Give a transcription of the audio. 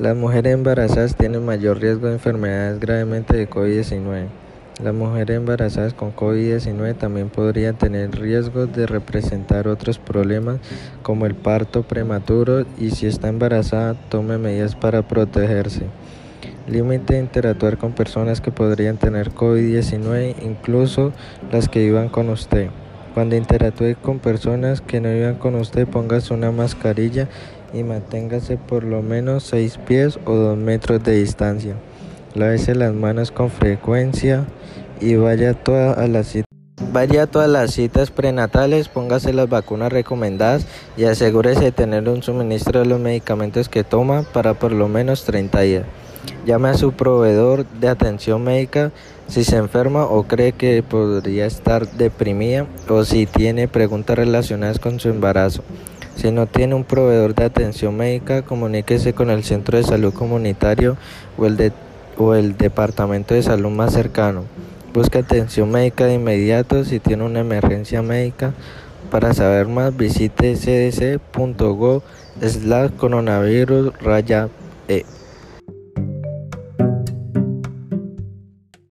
Las mujeres embarazadas tienen mayor riesgo de enfermedades gravemente de COVID-19. Las mujeres embarazadas con COVID-19 también podrían tener riesgos de representar otros problemas como el parto prematuro y si está embarazada tome medidas para protegerse. Límite de interactuar con personas que podrían tener COVID-19, incluso las que vivan con usted. Cuando interactúe con personas que no vivan con usted, póngase una mascarilla y manténgase por lo menos 6 pies o 2 metros de distancia. Lávese las manos con frecuencia y vaya a las citas. Vaya a todas las citas prenatales, póngase las vacunas recomendadas y asegúrese de tener un suministro de los medicamentos que toma para por lo menos 30 días. Llame a su proveedor de atención médica si se enferma o cree que podría estar deprimida o si tiene preguntas relacionadas con su embarazo. Si no tiene un proveedor de atención médica, comuníquese con el centro de salud comunitario o el, de, o el departamento de salud más cercano. Busque atención médica de inmediato si tiene una emergencia médica. Para saber más, visite cdc.gov slash coronavirus raya e.